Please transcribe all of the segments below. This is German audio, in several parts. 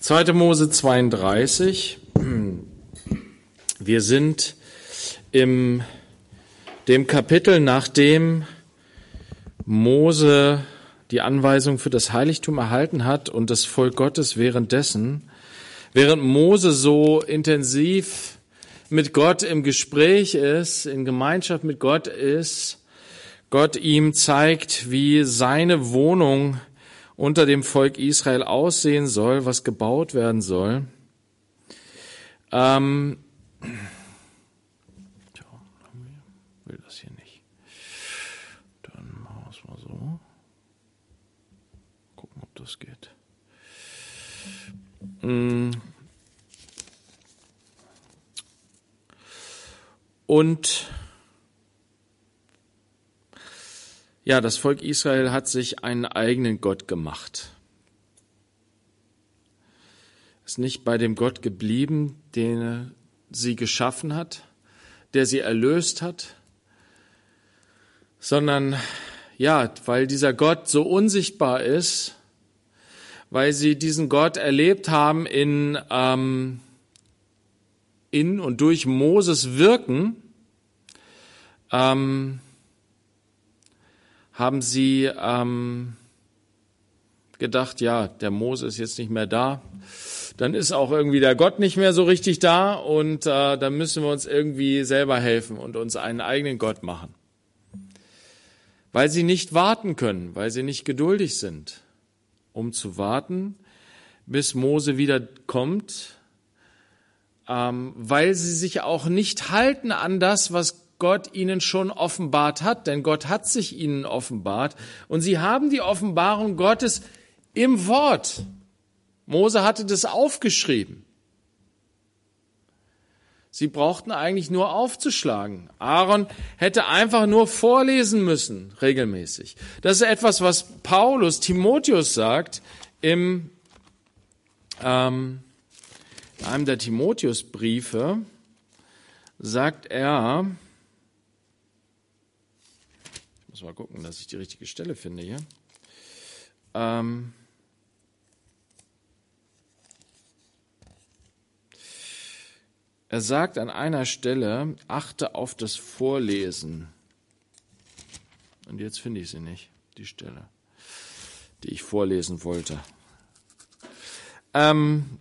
2. Mose 32. Wir sind im dem Kapitel, nachdem Mose die Anweisung für das Heiligtum erhalten hat und das Volk Gottes währenddessen, während Mose so intensiv mit Gott im Gespräch ist, in Gemeinschaft mit Gott ist, Gott ihm zeigt, wie seine Wohnung unter dem Volk Israel aussehen soll, was gebaut werden soll. Ähm, will das hier nicht. Dann machen wir es mal so. Gucken, ob das geht. Mm. Und Ja, das Volk Israel hat sich einen eigenen Gott gemacht. Ist nicht bei dem Gott geblieben, den sie geschaffen hat, der sie erlöst hat, sondern ja, weil dieser Gott so unsichtbar ist, weil sie diesen Gott erlebt haben in, ähm, in und durch Moses Wirken, ähm, haben sie ähm, gedacht, ja, der Mose ist jetzt nicht mehr da, dann ist auch irgendwie der Gott nicht mehr so richtig da und äh, dann müssen wir uns irgendwie selber helfen und uns einen eigenen Gott machen. Weil sie nicht warten können, weil sie nicht geduldig sind, um zu warten, bis Mose wieder kommt, ähm, weil sie sich auch nicht halten an das, was Gott ihnen schon offenbart hat, denn Gott hat sich ihnen offenbart und sie haben die Offenbarung Gottes im Wort. Mose hatte das aufgeschrieben. Sie brauchten eigentlich nur aufzuschlagen. Aaron hätte einfach nur vorlesen müssen, regelmäßig. Das ist etwas, was Paulus Timotheus sagt im, ähm, in einem der Timotheusbriefe, sagt er, muss mal gucken, dass ich die richtige Stelle finde hier. Ähm er sagt an einer Stelle, achte auf das Vorlesen. Und jetzt finde ich sie nicht, die Stelle, die ich vorlesen wollte. Ähm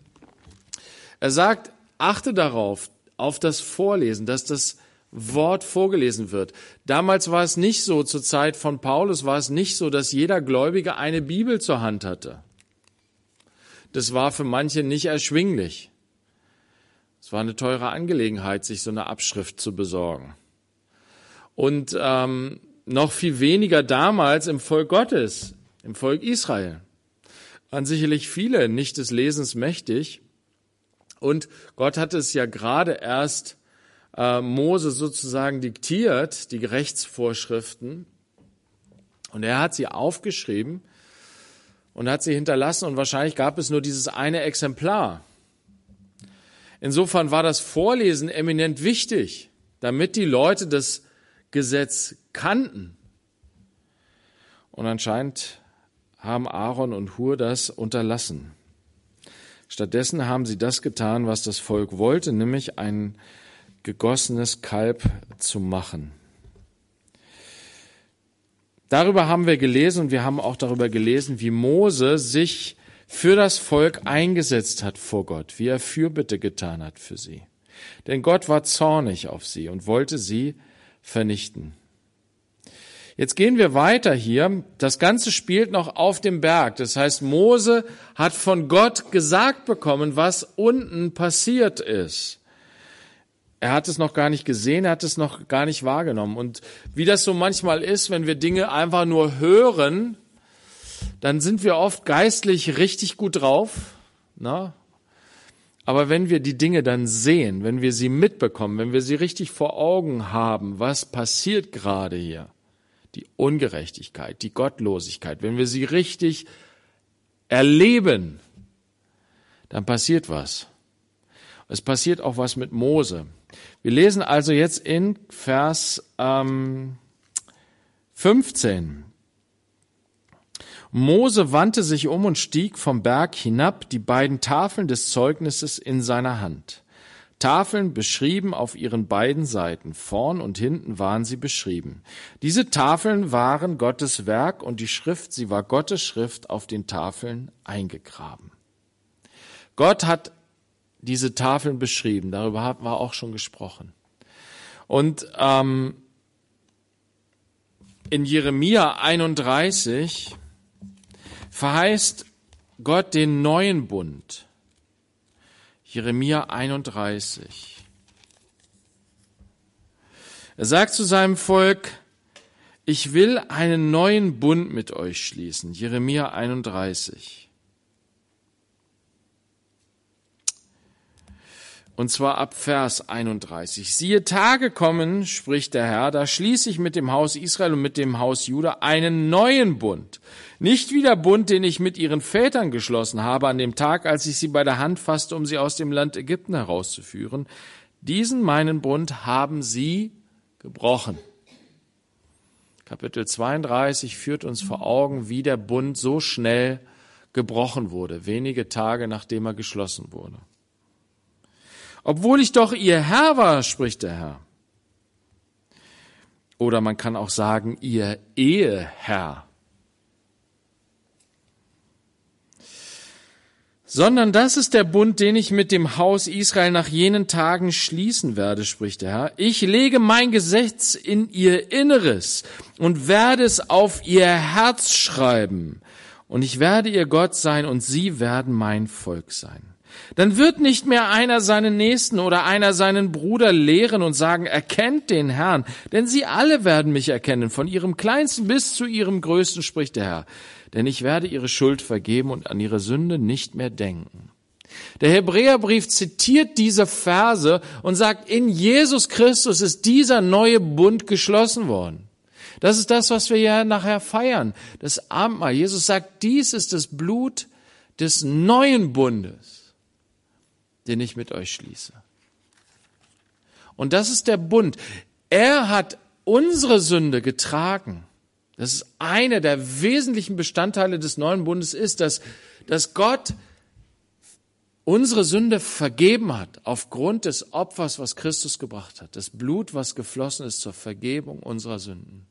er sagt, achte darauf, auf das Vorlesen, dass das Wort vorgelesen wird. Damals war es nicht so, zur Zeit von Paulus war es nicht so, dass jeder Gläubige eine Bibel zur Hand hatte. Das war für manche nicht erschwinglich. Es war eine teure Angelegenheit, sich so eine Abschrift zu besorgen. Und ähm, noch viel weniger damals im Volk Gottes, im Volk Israel. Waren sicherlich viele nicht des Lesens mächtig. Und Gott hatte es ja gerade erst äh, Mose sozusagen diktiert, die Rechtsvorschriften. Und er hat sie aufgeschrieben und hat sie hinterlassen und wahrscheinlich gab es nur dieses eine Exemplar. Insofern war das Vorlesen eminent wichtig, damit die Leute das Gesetz kannten. Und anscheinend haben Aaron und Hur das unterlassen. Stattdessen haben sie das getan, was das Volk wollte, nämlich einen gegossenes Kalb zu machen. Darüber haben wir gelesen und wir haben auch darüber gelesen, wie Mose sich für das Volk eingesetzt hat vor Gott, wie er Fürbitte getan hat für sie. Denn Gott war zornig auf sie und wollte sie vernichten. Jetzt gehen wir weiter hier. Das Ganze spielt noch auf dem Berg. Das heißt, Mose hat von Gott gesagt bekommen, was unten passiert ist. Er hat es noch gar nicht gesehen, er hat es noch gar nicht wahrgenommen. Und wie das so manchmal ist, wenn wir Dinge einfach nur hören, dann sind wir oft geistlich richtig gut drauf. Na? Aber wenn wir die Dinge dann sehen, wenn wir sie mitbekommen, wenn wir sie richtig vor Augen haben, was passiert gerade hier, die Ungerechtigkeit, die Gottlosigkeit, wenn wir sie richtig erleben, dann passiert was. Es passiert auch was mit Mose. Wir lesen also jetzt in Vers ähm, 15. Mose wandte sich um und stieg vom Berg hinab, die beiden Tafeln des Zeugnisses in seiner Hand. Tafeln beschrieben auf ihren beiden Seiten, vorn und hinten waren sie beschrieben. Diese Tafeln waren Gottes Werk und die Schrift, sie war Gottes Schrift auf den Tafeln eingegraben. Gott hat diese Tafeln beschrieben, darüber wir auch schon gesprochen. Und ähm, in Jeremia 31 verheißt Gott den neuen Bund. Jeremia 31. Er sagt zu seinem Volk, ich will einen neuen Bund mit euch schließen. Jeremia 31. Und zwar ab Vers 31. Siehe Tage kommen, spricht der Herr, da schließe ich mit dem Haus Israel und mit dem Haus Juda einen neuen Bund. Nicht wie der Bund, den ich mit ihren Vätern geschlossen habe an dem Tag, als ich sie bei der Hand fasste, um sie aus dem Land Ägypten herauszuführen. Diesen meinen Bund haben sie gebrochen. Kapitel 32 führt uns vor Augen, wie der Bund so schnell gebrochen wurde, wenige Tage nachdem er geschlossen wurde. Obwohl ich doch ihr Herr war, spricht der Herr. Oder man kann auch sagen, ihr Eheherr. Sondern das ist der Bund, den ich mit dem Haus Israel nach jenen Tagen schließen werde, spricht der Herr. Ich lege mein Gesetz in ihr Inneres und werde es auf ihr Herz schreiben. Und ich werde ihr Gott sein und sie werden mein Volk sein. Dann wird nicht mehr einer seinen Nächsten oder einer seinen Bruder lehren und sagen, erkennt den Herrn, denn sie alle werden mich erkennen, von ihrem kleinsten bis zu ihrem größten, spricht der Herr. Denn ich werde ihre Schuld vergeben und an ihre Sünde nicht mehr denken. Der Hebräerbrief zitiert diese Verse und sagt, in Jesus Christus ist dieser neue Bund geschlossen worden. Das ist das, was wir ja nachher feiern. Das Abendmahl. Jesus sagt, dies ist das Blut des neuen Bundes den ich mit euch schließe. Und das ist der Bund. Er hat unsere Sünde getragen. Das ist einer der wesentlichen Bestandteile des neuen Bundes ist, dass, dass Gott unsere Sünde vergeben hat aufgrund des Opfers, was Christus gebracht hat. Das Blut, was geflossen ist zur Vergebung unserer Sünden.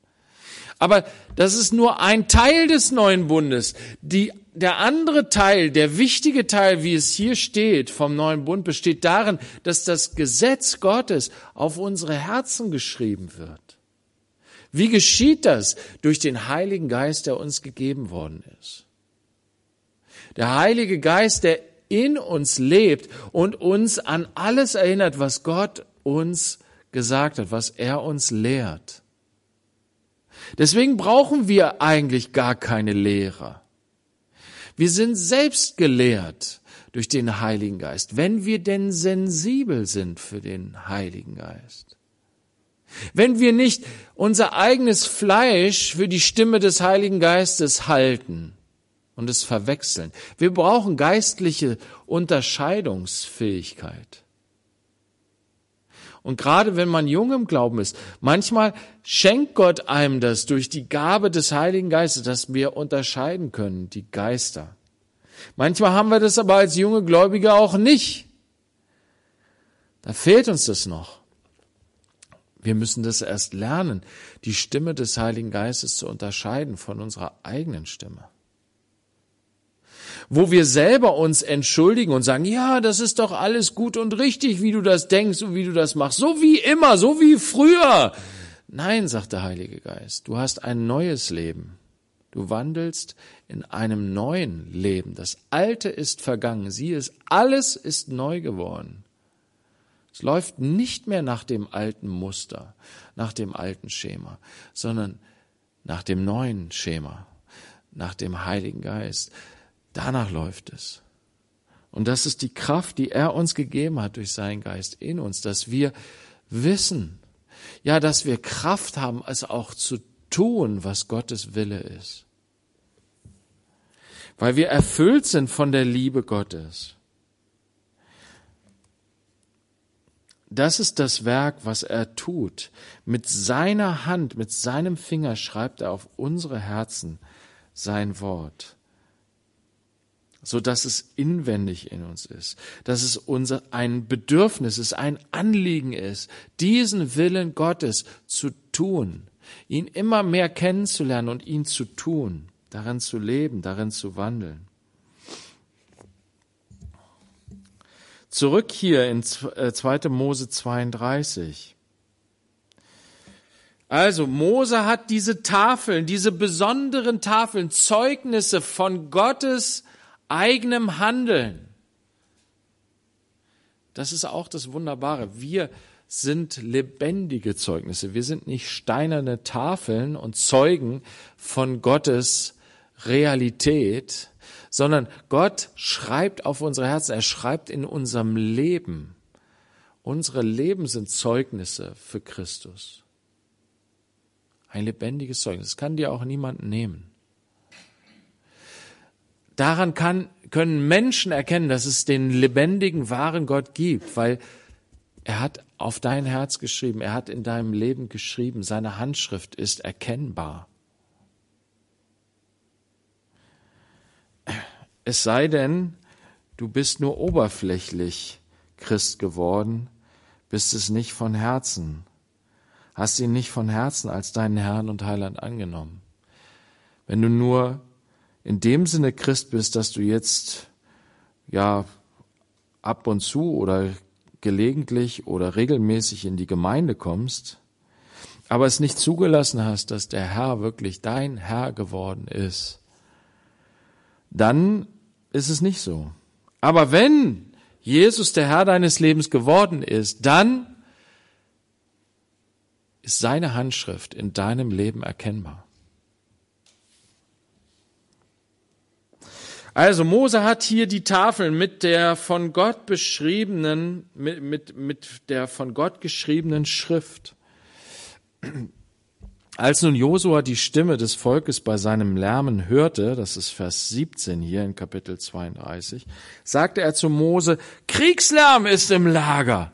Aber das ist nur ein Teil des neuen Bundes. Die, der andere Teil, der wichtige Teil, wie es hier steht vom neuen Bund, besteht darin, dass das Gesetz Gottes auf unsere Herzen geschrieben wird. Wie geschieht das? Durch den Heiligen Geist, der uns gegeben worden ist. Der Heilige Geist, der in uns lebt und uns an alles erinnert, was Gott uns gesagt hat, was er uns lehrt. Deswegen brauchen wir eigentlich gar keine Lehrer. Wir sind selbst gelehrt durch den Heiligen Geist, wenn wir denn sensibel sind für den Heiligen Geist. Wenn wir nicht unser eigenes Fleisch für die Stimme des Heiligen Geistes halten und es verwechseln. Wir brauchen geistliche Unterscheidungsfähigkeit. Und gerade wenn man jung im Glauben ist, manchmal schenkt Gott einem das durch die Gabe des Heiligen Geistes, dass wir unterscheiden können, die Geister. Manchmal haben wir das aber als junge Gläubige auch nicht. Da fehlt uns das noch. Wir müssen das erst lernen, die Stimme des Heiligen Geistes zu unterscheiden von unserer eigenen Stimme wo wir selber uns entschuldigen und sagen, ja, das ist doch alles gut und richtig, wie du das denkst und wie du das machst, so wie immer, so wie früher. Nein, sagt der Heilige Geist, du hast ein neues Leben. Du wandelst in einem neuen Leben. Das Alte ist vergangen. Sieh es, alles ist neu geworden. Es läuft nicht mehr nach dem alten Muster, nach dem alten Schema, sondern nach dem neuen Schema, nach dem Heiligen Geist. Danach läuft es. Und das ist die Kraft, die er uns gegeben hat durch seinen Geist in uns, dass wir wissen, ja, dass wir Kraft haben, es auch zu tun, was Gottes Wille ist. Weil wir erfüllt sind von der Liebe Gottes. Das ist das Werk, was er tut. Mit seiner Hand, mit seinem Finger schreibt er auf unsere Herzen sein Wort, so dass es inwendig in uns ist, dass es unser ein Bedürfnis ist, ein Anliegen ist, diesen Willen Gottes zu tun, ihn immer mehr kennenzulernen und ihn zu tun, darin zu leben, darin zu wandeln. Zurück hier in 2. Äh, Mose 32. Also Mose hat diese Tafeln, diese besonderen Tafeln, Zeugnisse von Gottes eigenem Handeln. Das ist auch das Wunderbare. Wir sind lebendige Zeugnisse. Wir sind nicht steinerne Tafeln und Zeugen von Gottes Realität, sondern Gott schreibt auf unsere Herzen, er schreibt in unserem Leben. Unsere Leben sind Zeugnisse für Christus. Ein lebendiges Zeugnis. Das kann dir auch niemand nehmen. Daran kann, können Menschen erkennen, dass es den lebendigen, wahren Gott gibt, weil er hat auf dein Herz geschrieben, er hat in deinem Leben geschrieben, seine Handschrift ist erkennbar. Es sei denn, du bist nur oberflächlich Christ geworden, bist es nicht von Herzen, hast ihn nicht von Herzen als deinen Herrn und Heiland angenommen. Wenn du nur in dem Sinne Christ bist, dass du jetzt ja ab und zu oder gelegentlich oder regelmäßig in die Gemeinde kommst, aber es nicht zugelassen hast, dass der Herr wirklich dein Herr geworden ist, dann ist es nicht so. Aber wenn Jesus der Herr deines Lebens geworden ist, dann ist seine Handschrift in deinem Leben erkennbar. Also Mose hat hier die Tafeln mit der von Gott beschriebenen, mit, mit, mit der von Gott geschriebenen Schrift. Als nun Josua die Stimme des Volkes bei seinem Lärmen hörte, das ist Vers 17 hier in Kapitel 32, sagte er zu Mose, Kriegslärm ist im Lager.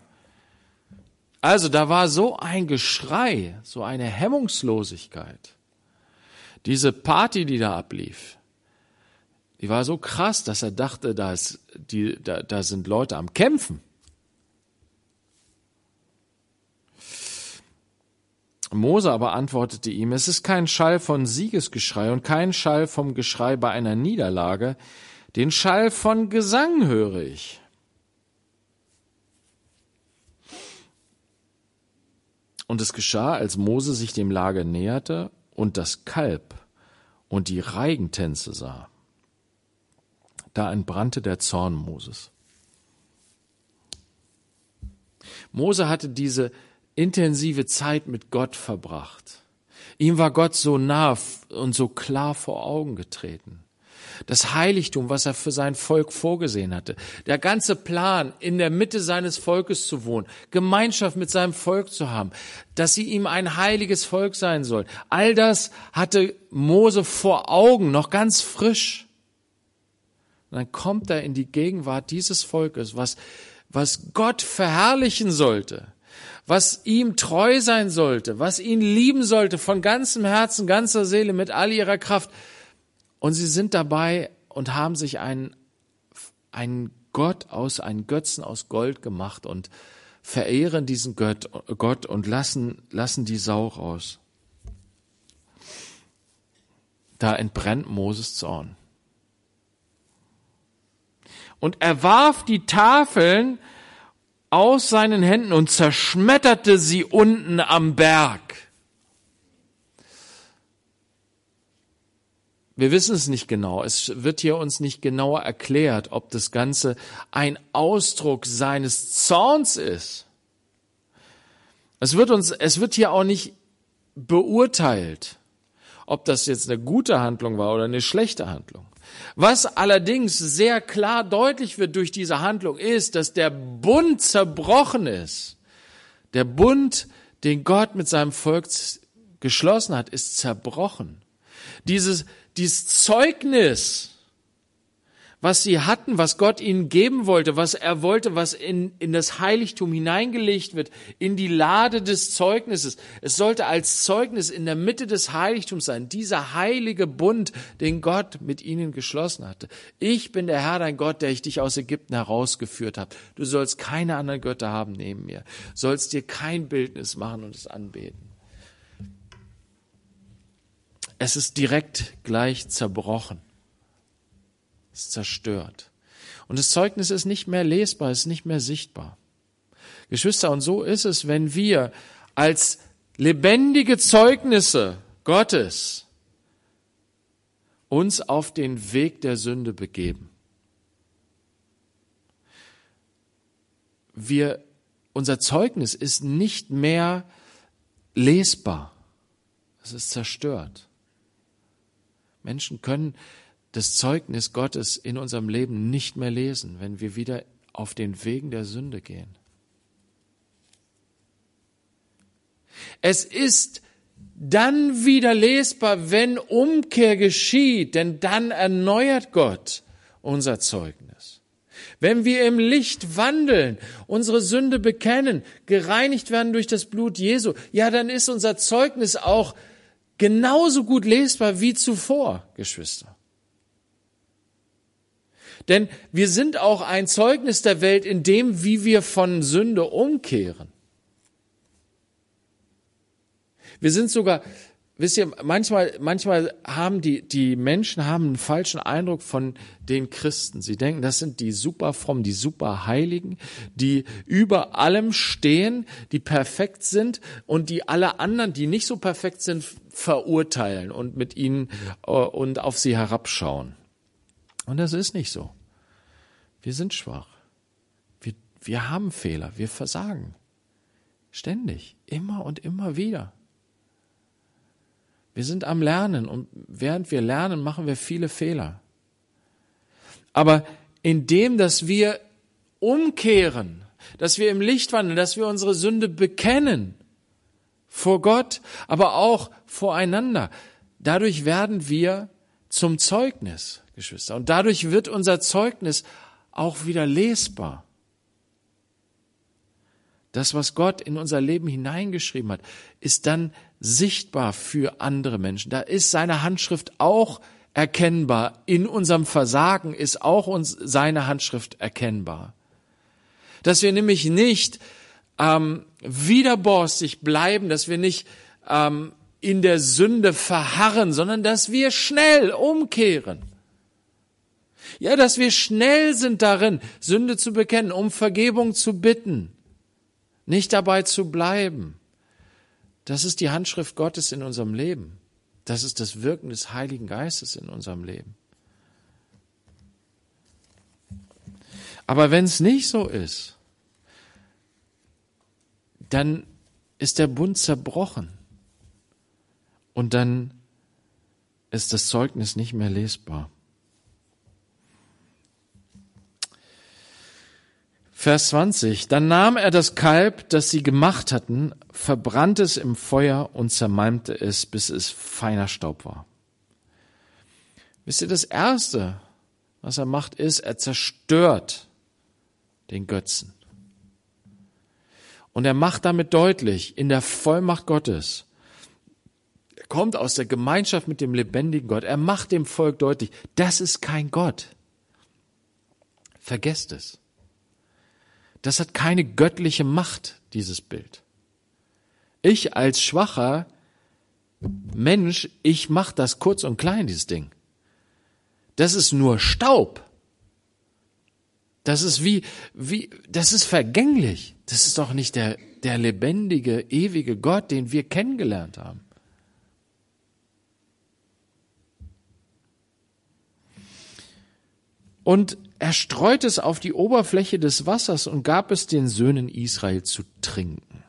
Also da war so ein Geschrei, so eine Hemmungslosigkeit. Diese Party, die da ablief, die war so krass, dass er dachte, da, ist die, da, da sind Leute am Kämpfen. Mose aber antwortete ihm, es ist kein Schall von Siegesgeschrei und kein Schall vom Geschrei bei einer Niederlage, den Schall von Gesang höre ich. Und es geschah, als Mose sich dem Lager näherte und das Kalb und die Reigentänze sah. Da entbrannte der Zorn Moses. Mose hatte diese intensive Zeit mit Gott verbracht. Ihm war Gott so nah und so klar vor Augen getreten. Das Heiligtum, was er für sein Volk vorgesehen hatte, der ganze Plan, in der Mitte seines Volkes zu wohnen, Gemeinschaft mit seinem Volk zu haben, dass sie ihm ein heiliges Volk sein soll, all das hatte Mose vor Augen, noch ganz frisch. Und dann kommt er in die Gegenwart dieses Volkes, was, was Gott verherrlichen sollte was ihm treu sein sollte, was ihn lieben sollte von ganzem Herzen, ganzer Seele, mit all ihrer Kraft. Und sie sind dabei und haben sich einen, einen Gott aus, einen Götzen aus Gold gemacht und verehren diesen Gott, Gott und lassen, lassen die Sau raus. Da entbrennt Moses Zorn. Und er warf die Tafeln aus seinen Händen und zerschmetterte sie unten am Berg. Wir wissen es nicht genau. Es wird hier uns nicht genauer erklärt, ob das Ganze ein Ausdruck seines Zorns ist. Es wird uns, es wird hier auch nicht beurteilt, ob das jetzt eine gute Handlung war oder eine schlechte Handlung. Was allerdings sehr klar deutlich wird durch diese Handlung ist, dass der Bund zerbrochen ist. Der Bund, den Gott mit seinem Volk geschlossen hat, ist zerbrochen. Dieses, dieses Zeugnis, was sie hatten, was Gott ihnen geben wollte, was er wollte, was in, in das Heiligtum hineingelegt wird, in die Lade des Zeugnisses. Es sollte als Zeugnis in der Mitte des Heiligtums sein, dieser heilige Bund, den Gott mit ihnen geschlossen hatte. Ich bin der Herr, dein Gott, der ich dich aus Ägypten herausgeführt habe. Du sollst keine anderen Götter haben neben mir, sollst dir kein Bildnis machen und es anbeten. Es ist direkt gleich zerbrochen ist zerstört. Und das Zeugnis ist nicht mehr lesbar, ist nicht mehr sichtbar. Geschwister, und so ist es, wenn wir als lebendige Zeugnisse Gottes uns auf den Weg der Sünde begeben. Wir, unser Zeugnis ist nicht mehr lesbar. Es ist zerstört. Menschen können das Zeugnis Gottes in unserem Leben nicht mehr lesen, wenn wir wieder auf den Wegen der Sünde gehen. Es ist dann wieder lesbar, wenn Umkehr geschieht, denn dann erneuert Gott unser Zeugnis. Wenn wir im Licht wandeln, unsere Sünde bekennen, gereinigt werden durch das Blut Jesu, ja, dann ist unser Zeugnis auch genauso gut lesbar wie zuvor, Geschwister. Denn wir sind auch ein Zeugnis der Welt in dem, wie wir von Sünde umkehren. Wir sind sogar, wisst ihr, manchmal, manchmal haben die, die Menschen haben einen falschen Eindruck von den Christen. Sie denken, das sind die super frommen, die super Heiligen, die über allem stehen, die perfekt sind und die alle anderen, die nicht so perfekt sind, verurteilen und mit ihnen äh, und auf sie herabschauen. Und das ist nicht so. Wir sind schwach. Wir, wir haben Fehler. Wir versagen. Ständig. Immer und immer wieder. Wir sind am Lernen und während wir lernen, machen wir viele Fehler. Aber indem, dass wir umkehren, dass wir im Licht wandeln, dass wir unsere Sünde bekennen, vor Gott, aber auch voreinander, dadurch werden wir zum Zeugnis. Geschwister. Und dadurch wird unser Zeugnis auch wieder lesbar. Das, was Gott in unser Leben hineingeschrieben hat, ist dann sichtbar für andere Menschen. Da ist seine Handschrift auch erkennbar. In unserem Versagen ist auch uns seine Handschrift erkennbar. Dass wir nämlich nicht ähm, widerborstig bleiben, dass wir nicht ähm, in der Sünde verharren, sondern dass wir schnell umkehren. Ja, dass wir schnell sind darin, Sünde zu bekennen, um Vergebung zu bitten, nicht dabei zu bleiben. Das ist die Handschrift Gottes in unserem Leben. Das ist das Wirken des Heiligen Geistes in unserem Leben. Aber wenn es nicht so ist, dann ist der Bund zerbrochen und dann ist das Zeugnis nicht mehr lesbar. Vers 20. Dann nahm er das Kalb, das sie gemacht hatten, verbrannte es im Feuer und zermalmte es, bis es feiner Staub war. Wisst ihr, das Erste, was er macht, ist, er zerstört den Götzen. Und er macht damit deutlich, in der Vollmacht Gottes, kommt aus der Gemeinschaft mit dem lebendigen Gott, er macht dem Volk deutlich, das ist kein Gott. Vergesst es. Das hat keine göttliche Macht, dieses Bild. Ich als schwacher Mensch, ich mach das kurz und klein, dieses Ding. Das ist nur Staub. Das ist wie, wie, das ist vergänglich. Das ist doch nicht der, der lebendige, ewige Gott, den wir kennengelernt haben. Und er streute es auf die Oberfläche des Wassers und gab es den Söhnen Israel zu trinken.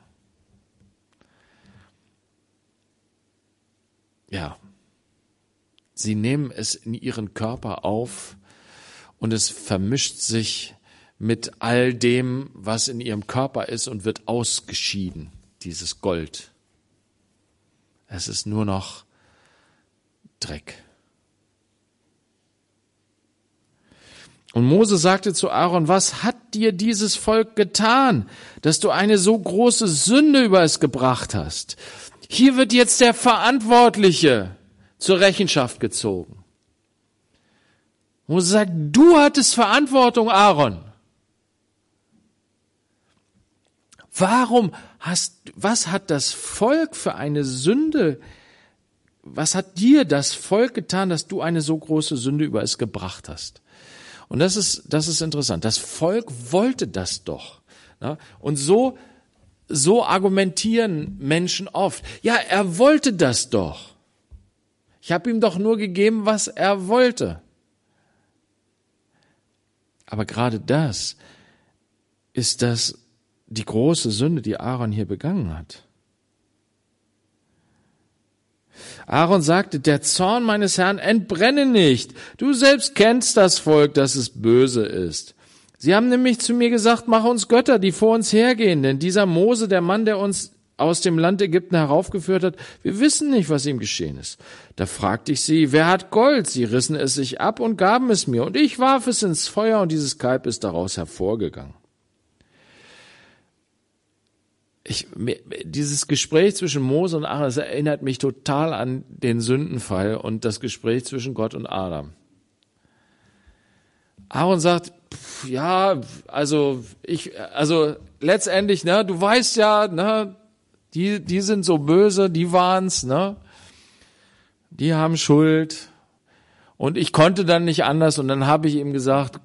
Ja, sie nehmen es in ihren Körper auf und es vermischt sich mit all dem, was in ihrem Körper ist und wird ausgeschieden, dieses Gold. Es ist nur noch Dreck. Und Mose sagte zu Aaron, was hat dir dieses Volk getan, dass du eine so große Sünde über es gebracht hast? Hier wird jetzt der Verantwortliche zur Rechenschaft gezogen. Mose sagt, du hattest Verantwortung, Aaron. Warum hast, was hat das Volk für eine Sünde, was hat dir das Volk getan, dass du eine so große Sünde über es gebracht hast? Und das ist, das ist interessant. Das Volk wollte das doch. Und so, so argumentieren Menschen oft. Ja, er wollte das doch. Ich habe ihm doch nur gegeben, was er wollte. Aber gerade das ist das die große Sünde, die Aaron hier begangen hat. Aaron sagte, der Zorn meines Herrn entbrenne nicht. Du selbst kennst das Volk, dass es böse ist. Sie haben nämlich zu mir gesagt, mach uns Götter, die vor uns hergehen, denn dieser Mose, der Mann, der uns aus dem Land Ägypten heraufgeführt hat, wir wissen nicht, was ihm geschehen ist. Da fragte ich sie, wer hat Gold? Sie rissen es sich ab und gaben es mir, und ich warf es ins Feuer, und dieses Kalb ist daraus hervorgegangen. Ich, dieses Gespräch zwischen Mose und Aaron, das erinnert mich total an den Sündenfall und das Gespräch zwischen Gott und Adam. Aaron sagt, pff, ja, also ich, also letztendlich, ne, du weißt ja, ne, die, die sind so böse, die waren's, ne? Die haben Schuld. Und ich konnte dann nicht anders und dann habe ich ihm gesagt,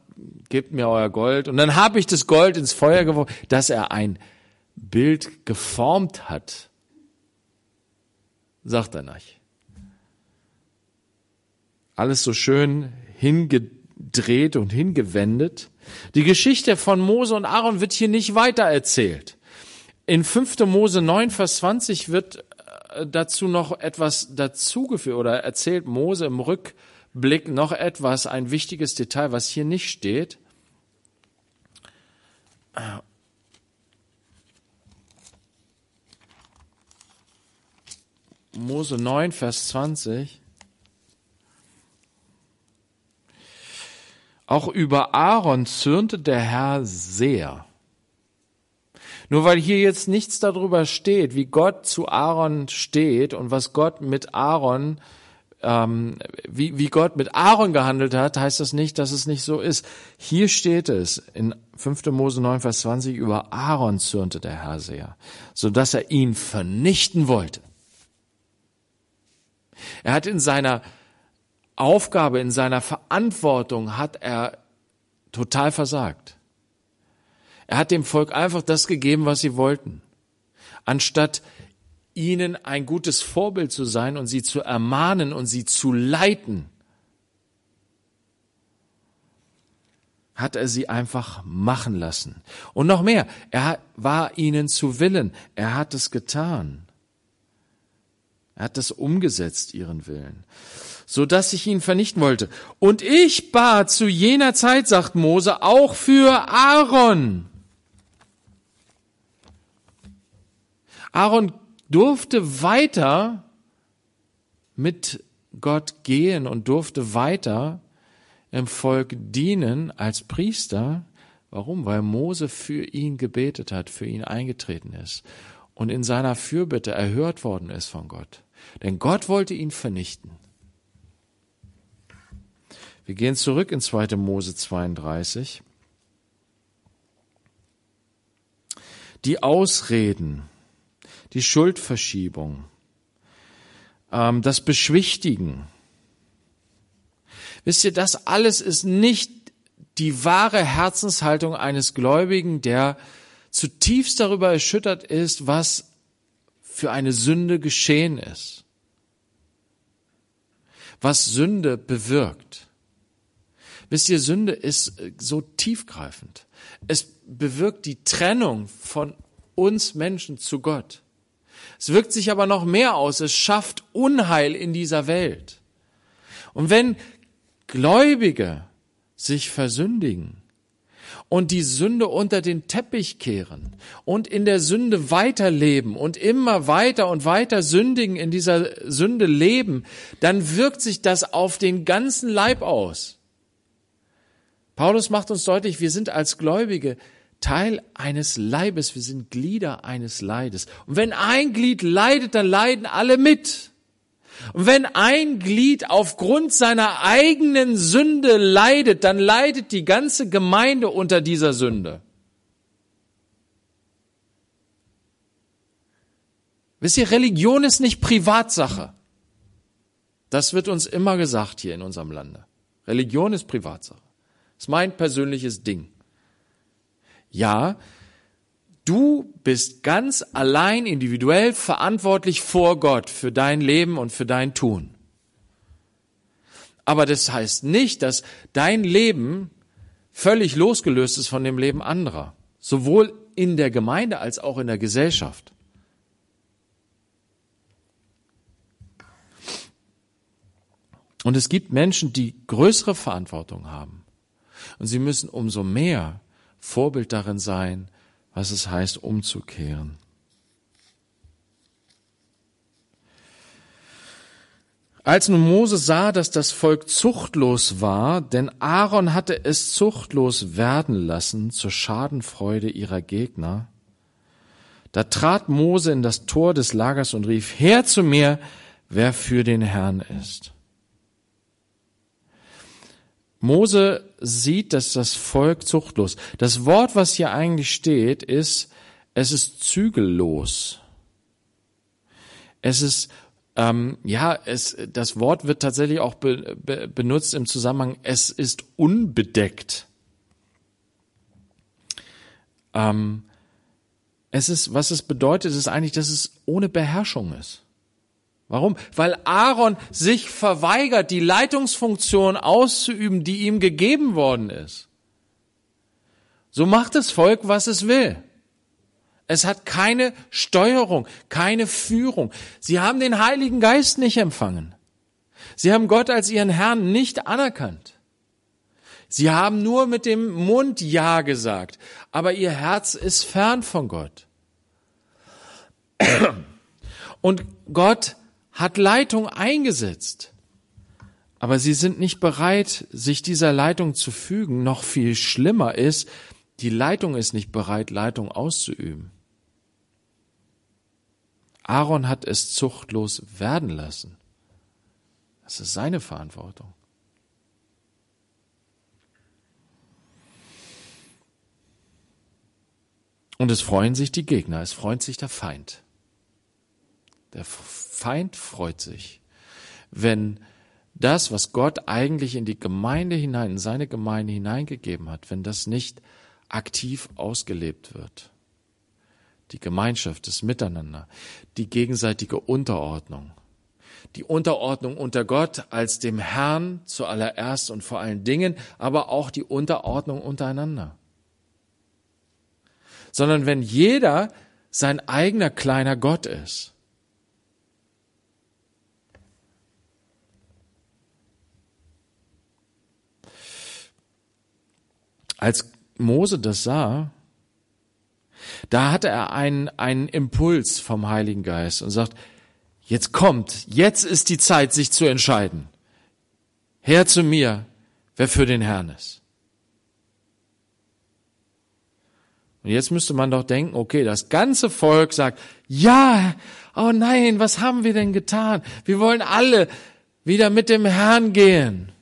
gebt mir euer Gold. Und dann habe ich das Gold ins Feuer geworfen, dass er ein Bild geformt hat. Sagt er nicht. Alles so schön hingedreht und hingewendet. Die Geschichte von Mose und Aaron wird hier nicht weiter erzählt. In 5. Mose 9, Vers 20 wird äh, dazu noch etwas dazugeführt oder erzählt Mose im Rückblick noch etwas, ein wichtiges Detail, was hier nicht steht. Mose 9, Vers 20. Auch über Aaron zürnte der Herr sehr. Nur weil hier jetzt nichts darüber steht, wie Gott zu Aaron steht und was Gott mit Aaron, ähm, wie, wie Gott mit Aaron gehandelt hat, heißt das nicht, dass es nicht so ist. Hier steht es in 5. Mose 9, Vers 20, über Aaron zürnte der Herr sehr, so dass er ihn vernichten wollte. Er hat in seiner Aufgabe, in seiner Verantwortung hat er total versagt. Er hat dem Volk einfach das gegeben, was sie wollten. Anstatt ihnen ein gutes Vorbild zu sein und sie zu ermahnen und sie zu leiten, hat er sie einfach machen lassen. Und noch mehr, er war ihnen zu Willen, er hat es getan. Er hat das umgesetzt, ihren Willen, so dass ich ihn vernichten wollte. Und ich bat zu jener Zeit, sagt Mose, auch für Aaron Aaron durfte weiter mit Gott gehen und durfte weiter im Volk dienen als Priester. Warum? Weil Mose für ihn gebetet hat, für ihn eingetreten ist und in seiner Fürbitte erhört worden ist von Gott. Denn Gott wollte ihn vernichten. Wir gehen zurück in 2. Mose 32. Die Ausreden die Schuldverschiebung, ähm, das Beschwichtigen. Wisst ihr, das alles ist nicht die wahre Herzenshaltung eines Gläubigen, der zutiefst darüber erschüttert ist, was für eine Sünde geschehen ist, was Sünde bewirkt. Wisst ihr, Sünde ist so tiefgreifend. Es bewirkt die Trennung von uns Menschen zu Gott. Es wirkt sich aber noch mehr aus. Es schafft Unheil in dieser Welt. Und wenn Gläubige sich versündigen und die Sünde unter den Teppich kehren und in der Sünde weiterleben und immer weiter und weiter sündigen, in dieser Sünde leben, dann wirkt sich das auf den ganzen Leib aus. Paulus macht uns deutlich, wir sind als Gläubige Teil eines Leibes, wir sind Glieder eines Leides. Und wenn ein Glied leidet, dann leiden alle mit. Und wenn ein Glied aufgrund seiner eigenen Sünde leidet, dann leidet die ganze Gemeinde unter dieser Sünde. Wisst ihr, Religion ist nicht Privatsache. Das wird uns immer gesagt hier in unserem Lande. Religion ist Privatsache. Ist mein persönliches Ding. Ja, du bist ganz allein individuell verantwortlich vor Gott für dein Leben und für dein Tun. Aber das heißt nicht, dass dein Leben völlig losgelöst ist von dem Leben anderer. Sowohl in der Gemeinde als auch in der Gesellschaft. Und es gibt Menschen, die größere Verantwortung haben. Und sie müssen umso mehr Vorbild darin sein, was es heißt, umzukehren. Als nun Mose sah, dass das Volk zuchtlos war, denn Aaron hatte es zuchtlos werden lassen zur Schadenfreude ihrer Gegner, da trat Mose in das Tor des Lagers und rief, Her zu mir, wer für den Herrn ist. Mose sieht, dass das Volk zuchtlos. Das Wort, was hier eigentlich steht, ist, es ist zügellos. Es ist, ähm, ja, es, das Wort wird tatsächlich auch be, be, benutzt im Zusammenhang, es ist unbedeckt. Ähm, es ist, was es bedeutet, ist eigentlich, dass es ohne Beherrschung ist. Warum? Weil Aaron sich verweigert, die Leitungsfunktion auszuüben, die ihm gegeben worden ist. So macht das Volk, was es will. Es hat keine Steuerung, keine Führung. Sie haben den Heiligen Geist nicht empfangen. Sie haben Gott als ihren Herrn nicht anerkannt. Sie haben nur mit dem Mund Ja gesagt, aber ihr Herz ist fern von Gott. Und Gott hat Leitung eingesetzt. Aber sie sind nicht bereit, sich dieser Leitung zu fügen. Noch viel schlimmer ist, die Leitung ist nicht bereit, Leitung auszuüben. Aaron hat es zuchtlos werden lassen. Das ist seine Verantwortung. Und es freuen sich die Gegner, es freut sich der Feind. Der Feind freut sich, wenn das, was Gott eigentlich in die Gemeinde hinein, in seine Gemeinde hineingegeben hat, wenn das nicht aktiv ausgelebt wird. Die Gemeinschaft, das Miteinander, die gegenseitige Unterordnung, die Unterordnung unter Gott als dem Herrn zuallererst und vor allen Dingen, aber auch die Unterordnung untereinander. Sondern wenn jeder sein eigener kleiner Gott ist, Als Mose das sah, da hatte er einen, einen Impuls vom Heiligen Geist und sagt, jetzt kommt, jetzt ist die Zeit, sich zu entscheiden. Her zu mir, wer für den Herrn ist. Und jetzt müsste man doch denken, okay, das ganze Volk sagt, ja, oh nein, was haben wir denn getan? Wir wollen alle wieder mit dem Herrn gehen.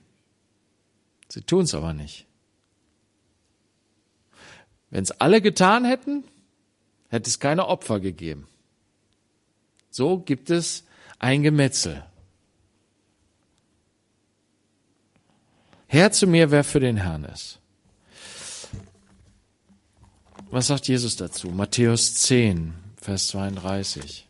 Sie tun es aber nicht. Wenn es alle getan hätten, hätte es keine Opfer gegeben. So gibt es ein Gemetzel. Herr zu mir, wer für den Herrn ist. Was sagt Jesus dazu? Matthäus 10, Vers 32.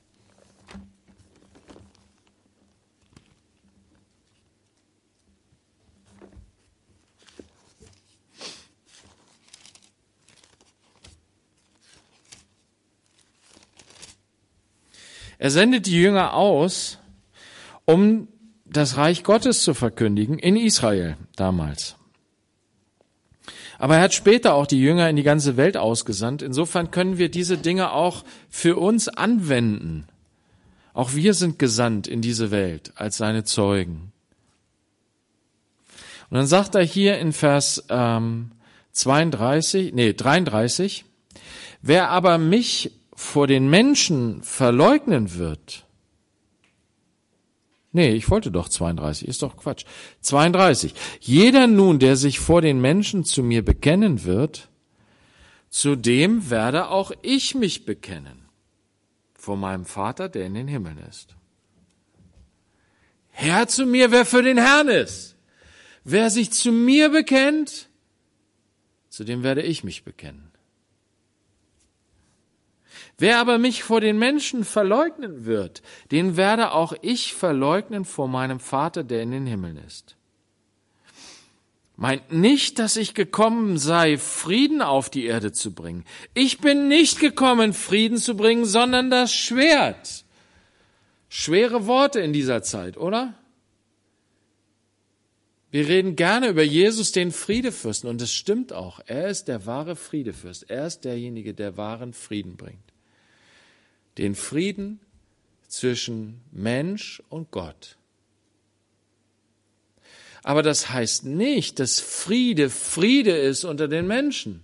Er sendet die Jünger aus, um das Reich Gottes zu verkündigen in Israel damals. Aber er hat später auch die Jünger in die ganze Welt ausgesandt. Insofern können wir diese Dinge auch für uns anwenden. Auch wir sind gesandt in diese Welt als seine Zeugen. Und dann sagt er hier in Vers ähm, 32, nee, 33, wer aber mich vor den Menschen verleugnen wird, Nee, ich wollte doch 32, ist doch Quatsch. 32. Jeder nun, der sich vor den Menschen zu mir bekennen wird, zu dem werde auch ich mich bekennen. Vor meinem Vater, der in den Himmeln ist. Herr zu mir, wer für den Herrn ist. Wer sich zu mir bekennt, zu dem werde ich mich bekennen. Wer aber mich vor den Menschen verleugnen wird, den werde auch ich verleugnen vor meinem Vater, der in den Himmeln ist. Meint nicht, dass ich gekommen sei, Frieden auf die Erde zu bringen. Ich bin nicht gekommen, Frieden zu bringen, sondern das Schwert. Schwere Worte in dieser Zeit, oder? Wir reden gerne über Jesus, den Friedefürsten, und es stimmt auch. Er ist der wahre Friedefürst. Er ist derjenige, der wahren Frieden bringt den Frieden zwischen Mensch und Gott. Aber das heißt nicht, dass Friede Friede ist unter den Menschen.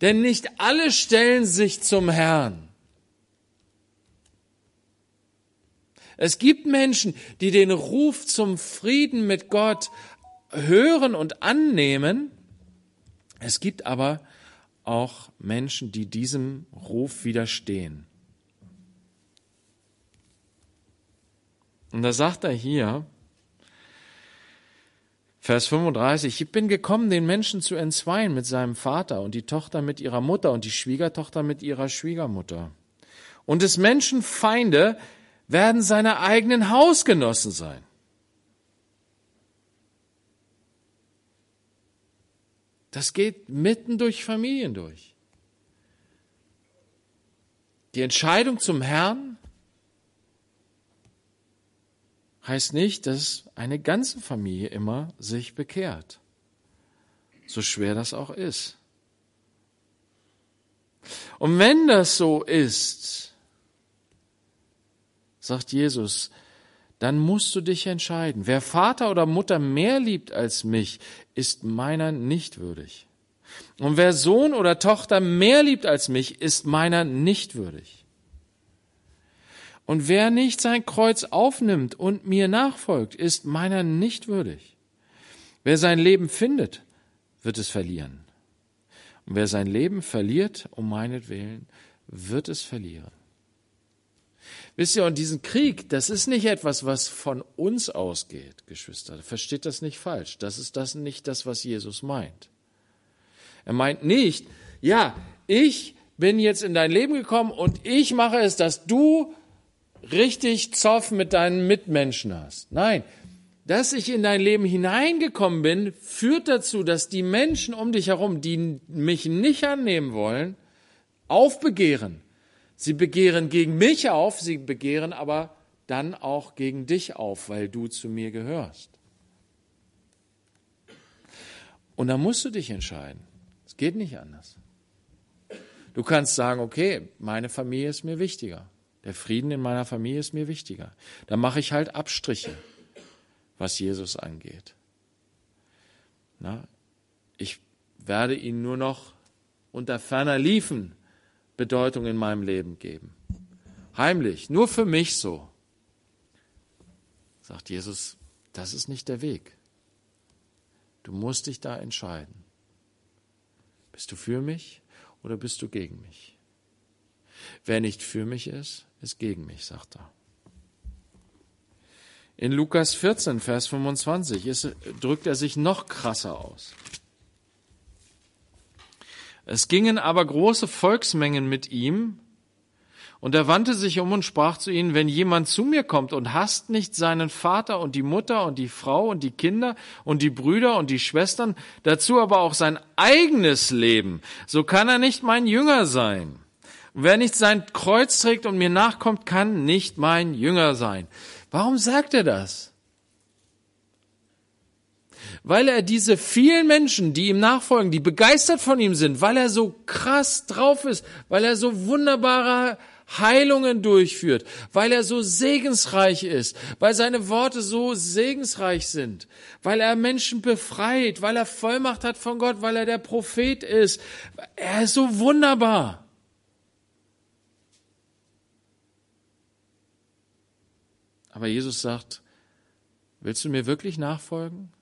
Denn nicht alle stellen sich zum Herrn. Es gibt Menschen, die den Ruf zum Frieden mit Gott hören und annehmen. Es gibt aber auch Menschen, die diesem Ruf widerstehen. Und da sagt er hier, Vers 35, ich bin gekommen, den Menschen zu entzweien mit seinem Vater und die Tochter mit ihrer Mutter und die Schwiegertochter mit ihrer Schwiegermutter. Und des Menschen Feinde werden seine eigenen Hausgenossen sein. Das geht mitten durch Familien durch. Die Entscheidung zum Herrn heißt nicht, dass eine ganze Familie immer sich bekehrt. So schwer das auch ist. Und wenn das so ist, sagt Jesus, dann musst du dich entscheiden. Wer Vater oder Mutter mehr liebt als mich, ist meiner nicht würdig. Und wer Sohn oder Tochter mehr liebt als mich, ist meiner nicht würdig. Und wer nicht sein Kreuz aufnimmt und mir nachfolgt, ist meiner nicht würdig. Wer sein Leben findet, wird es verlieren. Und wer sein Leben verliert, um meinetwillen, wird es verlieren. Wisst ihr, und diesen Krieg, das ist nicht etwas, was von uns ausgeht, Geschwister. Versteht das nicht falsch. Das ist das nicht das, was Jesus meint. Er meint nicht, ja, ich bin jetzt in dein Leben gekommen und ich mache es, dass du richtig Zoff mit deinen Mitmenschen hast. Nein, dass ich in dein Leben hineingekommen bin, führt dazu, dass die Menschen um dich herum, die mich nicht annehmen wollen, aufbegehren Sie begehren gegen mich auf, sie begehren aber dann auch gegen dich auf, weil du zu mir gehörst. Und da musst du dich entscheiden. Es geht nicht anders. Du kannst sagen, okay, meine Familie ist mir wichtiger. Der Frieden in meiner Familie ist mir wichtiger. Da mache ich halt Abstriche, was Jesus angeht. Na, ich werde ihn nur noch unter ferner Liefen Bedeutung in meinem Leben geben. Heimlich, nur für mich so. Sagt Jesus, das ist nicht der Weg. Du musst dich da entscheiden. Bist du für mich oder bist du gegen mich? Wer nicht für mich ist, ist gegen mich, sagt er. In Lukas 14, Vers 25 ist, drückt er sich noch krasser aus. Es gingen aber große Volksmengen mit ihm, und er wandte sich um und sprach zu ihnen, wenn jemand zu mir kommt und hasst nicht seinen Vater und die Mutter und die Frau und die Kinder und die Brüder und die Schwestern, dazu aber auch sein eigenes Leben, so kann er nicht mein Jünger sein. Und wer nicht sein Kreuz trägt und mir nachkommt, kann nicht mein Jünger sein. Warum sagt er das? Weil er diese vielen Menschen, die ihm nachfolgen, die begeistert von ihm sind, weil er so krass drauf ist, weil er so wunderbare Heilungen durchführt, weil er so segensreich ist, weil seine Worte so segensreich sind, weil er Menschen befreit, weil er Vollmacht hat von Gott, weil er der Prophet ist. Er ist so wunderbar. Aber Jesus sagt, willst du mir wirklich nachfolgen?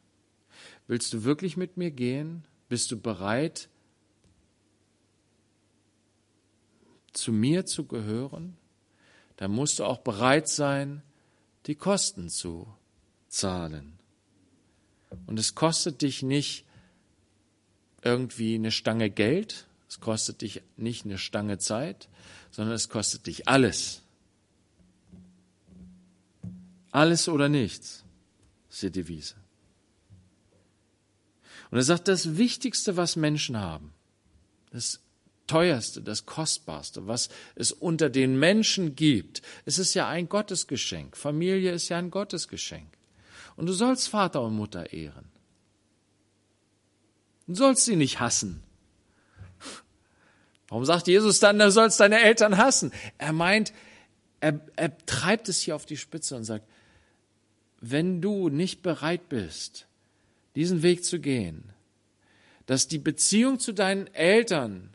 Willst du wirklich mit mir gehen? Bist du bereit, zu mir zu gehören? Dann musst du auch bereit sein, die Kosten zu zahlen. Und es kostet dich nicht irgendwie eine Stange Geld, es kostet dich nicht eine Stange Zeit, sondern es kostet dich alles. Alles oder nichts, ist die Devise. Und er sagt, das Wichtigste, was Menschen haben, das teuerste, das kostbarste, was es unter den Menschen gibt, es ist ja ein Gottesgeschenk. Familie ist ja ein Gottesgeschenk. Und du sollst Vater und Mutter ehren. Du sollst sie nicht hassen. Warum sagt Jesus dann, du sollst deine Eltern hassen? Er meint, er, er treibt es hier auf die Spitze und sagt, wenn du nicht bereit bist, diesen Weg zu gehen, dass die Beziehung zu deinen Eltern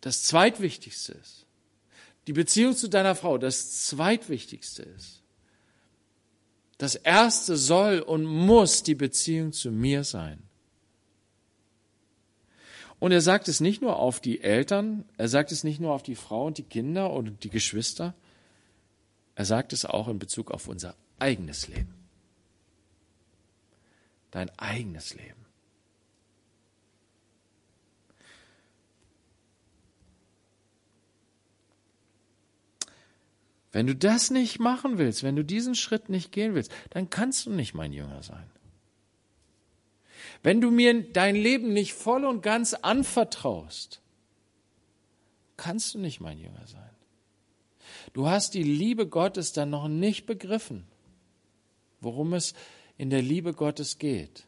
das Zweitwichtigste ist, die Beziehung zu deiner Frau das Zweitwichtigste ist, das Erste soll und muss die Beziehung zu mir sein. Und er sagt es nicht nur auf die Eltern, er sagt es nicht nur auf die Frau und die Kinder und die Geschwister, er sagt es auch in Bezug auf unser eigenes Leben. Dein eigenes Leben. Wenn du das nicht machen willst, wenn du diesen Schritt nicht gehen willst, dann kannst du nicht mein Jünger sein. Wenn du mir dein Leben nicht voll und ganz anvertraust, kannst du nicht mein Jünger sein. Du hast die Liebe Gottes dann noch nicht begriffen, worum es in der Liebe Gottes geht.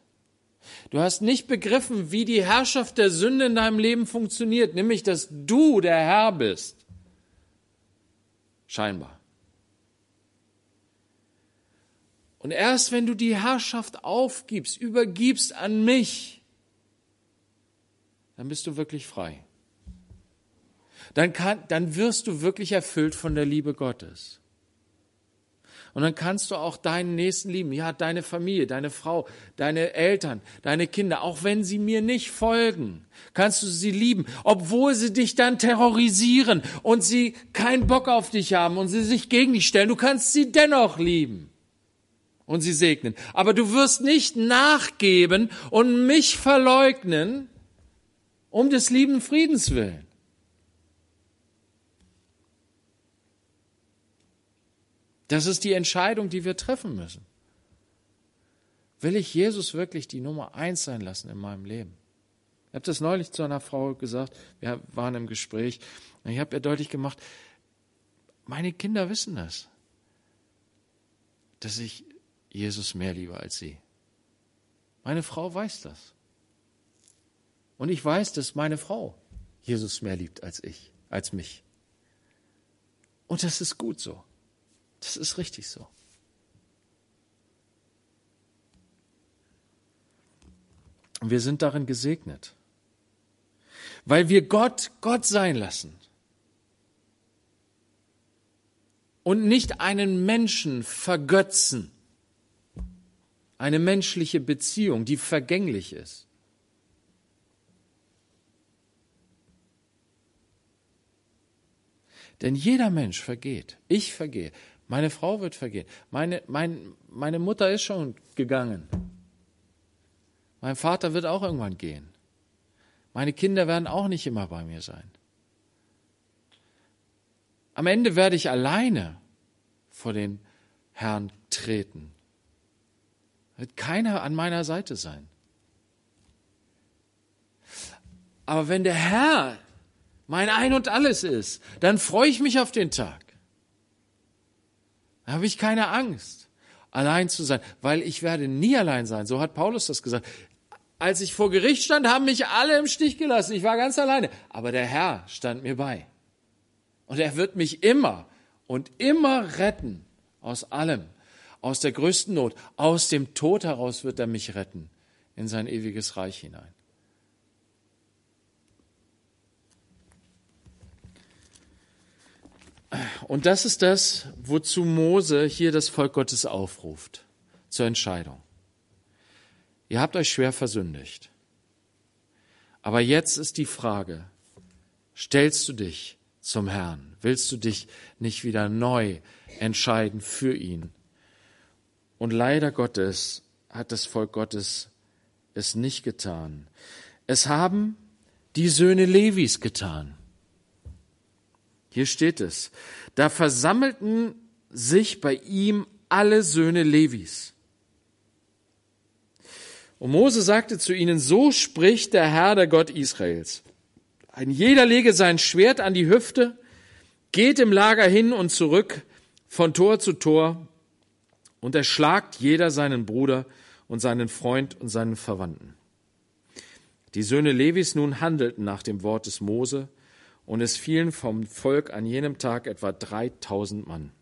Du hast nicht begriffen, wie die Herrschaft der Sünde in deinem Leben funktioniert, nämlich dass du der Herr bist. Scheinbar. Und erst wenn du die Herrschaft aufgibst, übergibst an mich, dann bist du wirklich frei dann, kann, dann wirst du wirklich erfüllt von der Liebe Gottes. Und dann kannst du auch deinen Nächsten lieben. Ja, deine Familie, deine Frau, deine Eltern, deine Kinder. Auch wenn sie mir nicht folgen, kannst du sie lieben. Obwohl sie dich dann terrorisieren und sie keinen Bock auf dich haben und sie sich gegen dich stellen. Du kannst sie dennoch lieben und sie segnen. Aber du wirst nicht nachgeben und mich verleugnen um des lieben Friedens willen. Das ist die Entscheidung, die wir treffen müssen. Will ich Jesus wirklich die Nummer eins sein lassen in meinem Leben? Ich habe das neulich zu einer Frau gesagt, wir waren im Gespräch, und ich habe ihr deutlich gemacht, meine Kinder wissen das, dass ich Jesus mehr liebe als sie. Meine Frau weiß das. Und ich weiß, dass meine Frau Jesus mehr liebt als ich, als mich. Und das ist gut so. Das ist richtig so. Und wir sind darin gesegnet, weil wir Gott Gott sein lassen und nicht einen Menschen vergötzen, eine menschliche Beziehung, die vergänglich ist. Denn jeder Mensch vergeht. Ich vergehe. Meine Frau wird vergehen. Meine, mein, meine Mutter ist schon gegangen. Mein Vater wird auch irgendwann gehen. Meine Kinder werden auch nicht immer bei mir sein. Am Ende werde ich alleine vor den Herrn treten. Wird keiner an meiner Seite sein. Aber wenn der Herr mein Ein und alles ist, dann freue ich mich auf den Tag. Da habe ich keine Angst, allein zu sein, weil ich werde nie allein sein. So hat Paulus das gesagt. als ich vor Gericht stand, haben mich alle im Stich gelassen. Ich war ganz alleine. Aber der Herr stand mir bei. Und er wird mich immer und immer retten aus allem, aus der größten Not, aus dem Tod heraus wird er mich retten in sein ewiges Reich hinein. Und das ist das, wozu Mose hier das Volk Gottes aufruft, zur Entscheidung. Ihr habt euch schwer versündigt. Aber jetzt ist die Frage, stellst du dich zum Herrn? Willst du dich nicht wieder neu entscheiden für ihn? Und leider Gottes hat das Volk Gottes es nicht getan. Es haben die Söhne Levis getan. Hier steht es. Da versammelten sich bei ihm alle Söhne Levis. Und Mose sagte zu ihnen, so spricht der Herr, der Gott Israels. Ein jeder lege sein Schwert an die Hüfte, geht im Lager hin und zurück, von Tor zu Tor, und erschlagt jeder seinen Bruder und seinen Freund und seinen Verwandten. Die Söhne Levis nun handelten nach dem Wort des Mose, und es fielen vom Volk an jenem Tag etwa 3000 Mann.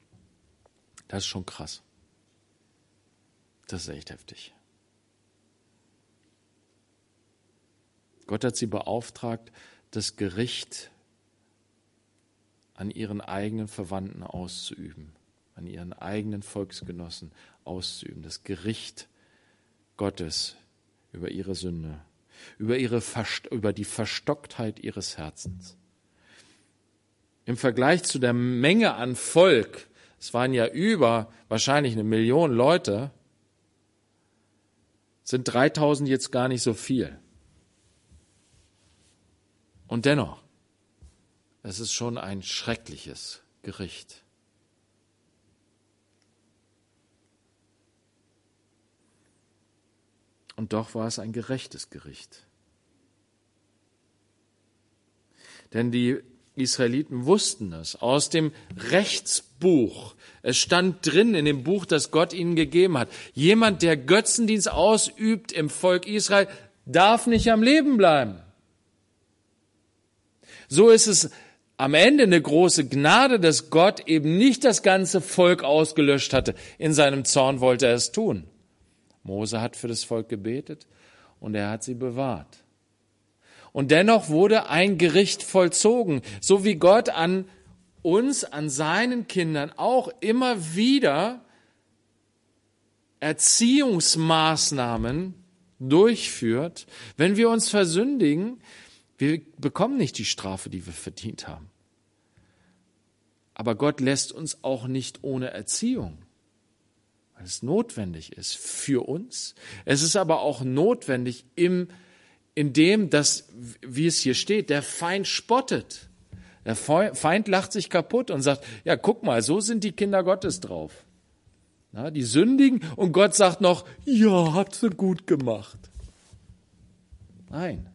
Das ist schon krass. Das ist echt heftig. Gott hat sie beauftragt, das Gericht an ihren eigenen Verwandten auszuüben, an ihren eigenen Volksgenossen auszuüben, das Gericht Gottes über ihre Sünde, über, ihre über die Verstocktheit ihres Herzens im Vergleich zu der Menge an Volk, es waren ja über wahrscheinlich eine Million Leute, sind 3000 jetzt gar nicht so viel. Und dennoch, es ist schon ein schreckliches Gericht. Und doch war es ein gerechtes Gericht. Denn die Israeliten wussten es aus dem Rechtsbuch. Es stand drin in dem Buch, das Gott ihnen gegeben hat. Jemand, der Götzendienst ausübt im Volk Israel, darf nicht am Leben bleiben. So ist es am Ende eine große Gnade, dass Gott eben nicht das ganze Volk ausgelöscht hatte. In seinem Zorn wollte er es tun. Mose hat für das Volk gebetet und er hat sie bewahrt. Und dennoch wurde ein Gericht vollzogen, so wie Gott an uns, an seinen Kindern auch immer wieder Erziehungsmaßnahmen durchführt. Wenn wir uns versündigen, wir bekommen nicht die Strafe, die wir verdient haben. Aber Gott lässt uns auch nicht ohne Erziehung, weil es notwendig ist für uns. Es ist aber auch notwendig im indem das, wie es hier steht, der Feind spottet. Der Feind lacht sich kaputt und sagt, ja, guck mal, so sind die Kinder Gottes drauf. Na, die sündigen und Gott sagt noch, ja, hat sie gut gemacht. Nein.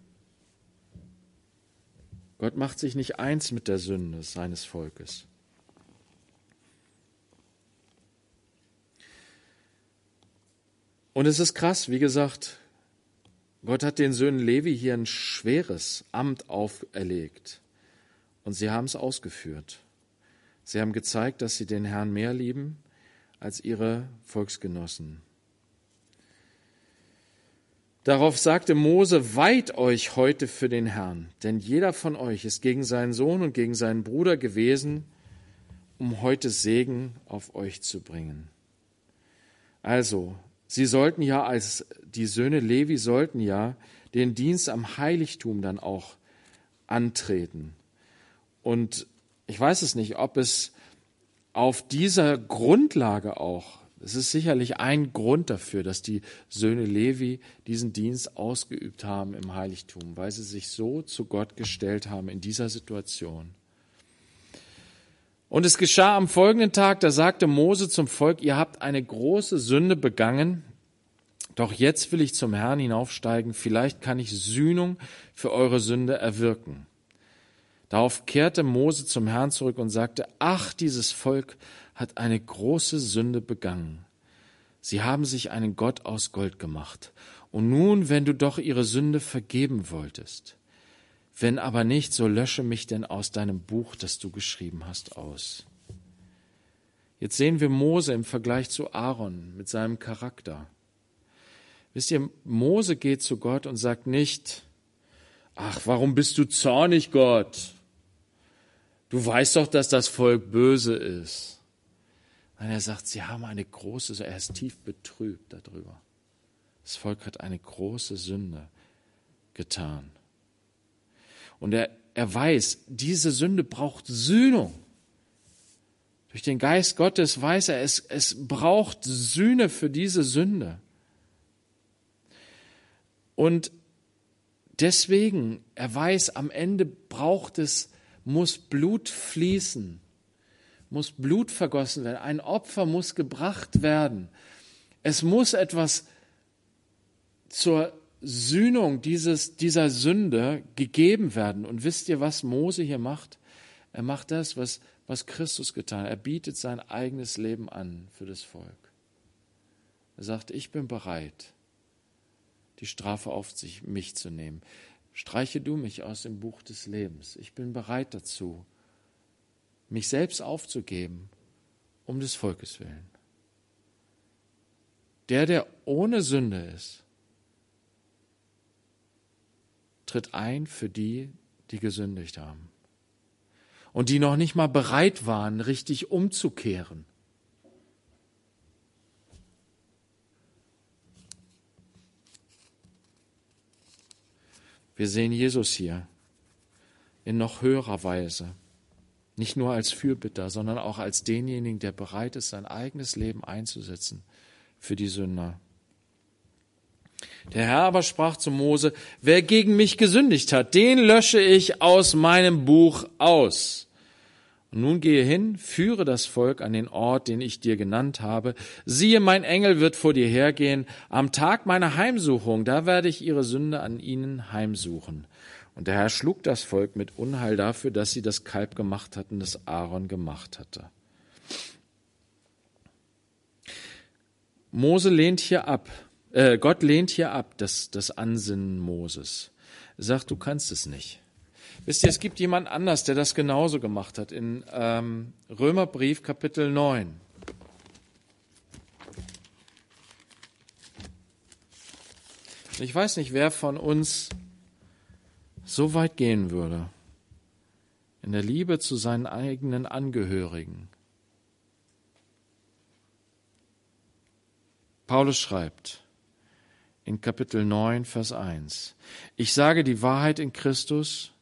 Gott macht sich nicht eins mit der Sünde seines Volkes. Und es ist krass, wie gesagt, Gott hat den Söhnen Levi hier ein schweres Amt auferlegt und sie haben es ausgeführt. Sie haben gezeigt, dass sie den Herrn mehr lieben als ihre Volksgenossen. Darauf sagte Mose, weiht euch heute für den Herrn, denn jeder von euch ist gegen seinen Sohn und gegen seinen Bruder gewesen, um heute Segen auf euch zu bringen. Also, Sie sollten ja als die Söhne Levi sollten ja den Dienst am Heiligtum dann auch antreten. Und ich weiß es nicht, ob es auf dieser Grundlage auch, es ist sicherlich ein Grund dafür, dass die Söhne Levi diesen Dienst ausgeübt haben im Heiligtum, weil sie sich so zu Gott gestellt haben in dieser Situation. Und es geschah am folgenden Tag, da sagte Mose zum Volk, ihr habt eine große Sünde begangen, doch jetzt will ich zum Herrn hinaufsteigen, vielleicht kann ich Sühnung für eure Sünde erwirken. Darauf kehrte Mose zum Herrn zurück und sagte, ach, dieses Volk hat eine große Sünde begangen. Sie haben sich einen Gott aus Gold gemacht Und nun, wenn du doch ihre Sünde vergeben wolltest, wenn aber nicht, so lösche mich denn aus deinem Buch, das du geschrieben hast, aus. Jetzt sehen wir Mose im Vergleich zu Aaron mit seinem Charakter. Wisst ihr, Mose geht zu Gott und sagt nicht, ach, warum bist du zornig, Gott? Du weißt doch, dass das Volk böse ist. Nein, er sagt, sie haben eine große, er ist tief betrübt darüber. Das Volk hat eine große Sünde getan. Und er, er weiß, diese Sünde braucht Sühnung. Durch den Geist Gottes weiß er, es, es braucht Sühne für diese Sünde. Und deswegen, er weiß, am Ende braucht es, muss Blut fließen, muss Blut vergossen werden, ein Opfer muss gebracht werden. Es muss etwas zur Sühnung dieses, dieser Sünde gegeben werden. Und wisst ihr, was Mose hier macht? Er macht das, was, was Christus getan hat. Er bietet sein eigenes Leben an für das Volk. Er sagt, ich bin bereit, die Strafe auf sich, mich zu nehmen. Streiche du mich aus dem Buch des Lebens. Ich bin bereit dazu, mich selbst aufzugeben, um des Volkes willen. Der, der ohne Sünde ist, tritt ein für die, die gesündigt haben. Und die noch nicht mal bereit waren, richtig umzukehren. Wir sehen Jesus hier in noch höherer Weise. Nicht nur als Fürbitter, sondern auch als denjenigen, der bereit ist, sein eigenes Leben einzusetzen für die Sünder. Der Herr aber sprach zu Mose, wer gegen mich gesündigt hat, den lösche ich aus meinem Buch aus. Und nun gehe hin, führe das Volk an den Ort, den ich dir genannt habe. Siehe, mein Engel wird vor dir hergehen. Am Tag meiner Heimsuchung, da werde ich ihre Sünde an ihnen heimsuchen. Und der Herr schlug das Volk mit Unheil dafür, dass sie das Kalb gemacht hatten, das Aaron gemacht hatte. Mose lehnt hier ab, äh, Gott lehnt hier ab, das, das Ansinnen Moses. Er sagt, du kannst es nicht. Wisst ihr, es gibt jemand anders, der das genauso gemacht hat. In ähm, Römerbrief Kapitel 9. Ich weiß nicht, wer von uns so weit gehen würde in der Liebe zu seinen eigenen Angehörigen. Paulus schreibt, in Kapitel 9, Vers 1. Ich sage die Wahrheit in Christus,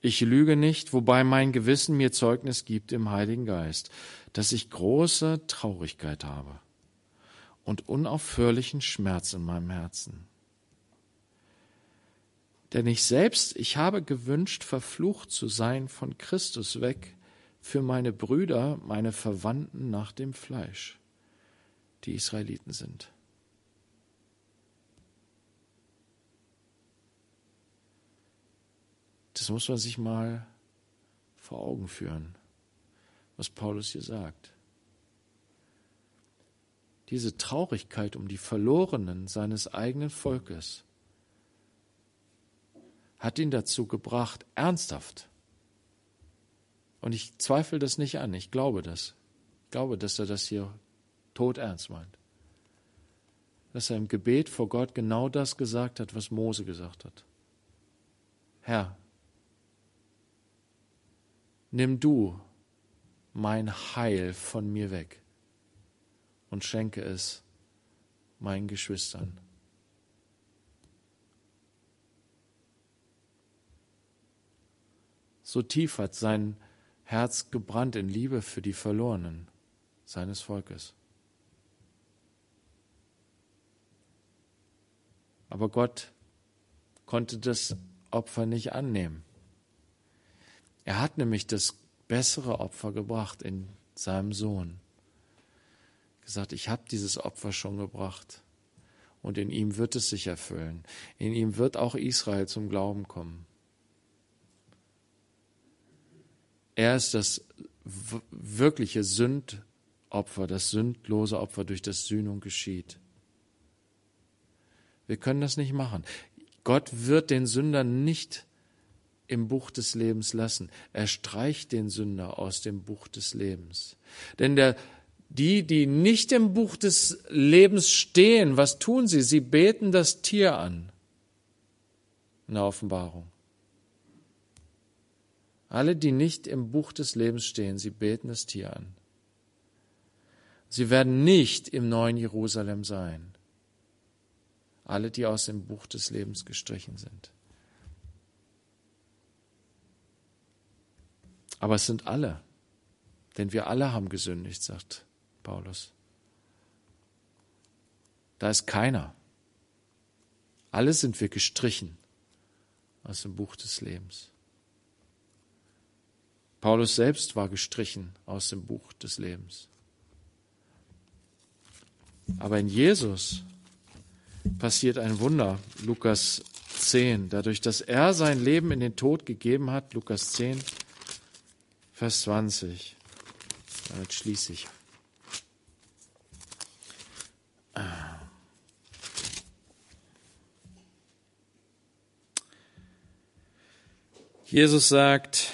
ich lüge nicht, wobei mein Gewissen mir Zeugnis gibt im Heiligen Geist, dass ich große Traurigkeit habe und unaufhörlichen Schmerz in meinem Herzen. Denn ich selbst, ich habe gewünscht, verflucht zu sein von Christus weg für meine Brüder, meine Verwandten nach dem Fleisch, die Israeliten sind. Das muss man sich mal vor Augen führen, was Paulus hier sagt. Diese Traurigkeit um die Verlorenen seines eigenen Volkes hat ihn dazu gebracht, ernsthaft, und ich zweifle das nicht an, ich glaube das, ich glaube, dass er das hier tot ernst meint, dass er im Gebet vor Gott genau das gesagt hat, was Mose gesagt hat. Herr, nimm du mein Heil von mir weg und schenke es meinen Geschwistern. So tief hat sein Herz gebrannt in Liebe für die Verlorenen seines Volkes. Aber Gott konnte das Opfer nicht annehmen. Er hat nämlich das bessere Opfer gebracht in seinem Sohn. Gesagt, ich habe dieses Opfer schon gebracht und in ihm wird es sich erfüllen. In ihm wird auch Israel zum Glauben kommen. Er ist das wirkliche Sündopfer, das sündlose Opfer, durch das Sühnung geschieht. Wir können das nicht machen. Gott wird den Sünder nicht im Buch des Lebens lassen. Er streicht den Sünder aus dem Buch des Lebens. Denn der, die, die nicht im Buch des Lebens stehen, was tun sie? Sie beten das Tier an. In der Offenbarung. Alle, die nicht im Buch des Lebens stehen, sie beten das Tier an. Sie werden nicht im neuen Jerusalem sein. Alle, die aus dem Buch des Lebens gestrichen sind. Aber es sind alle, denn wir alle haben gesündigt, sagt Paulus. Da ist keiner. Alle sind wir gestrichen aus dem Buch des Lebens. Paulus selbst war gestrichen aus dem Buch des Lebens. Aber in Jesus passiert ein Wunder, Lukas 10. Dadurch, dass er sein Leben in den Tod gegeben hat, Lukas 10, Vers 20. Damit schließe ich. Jesus sagt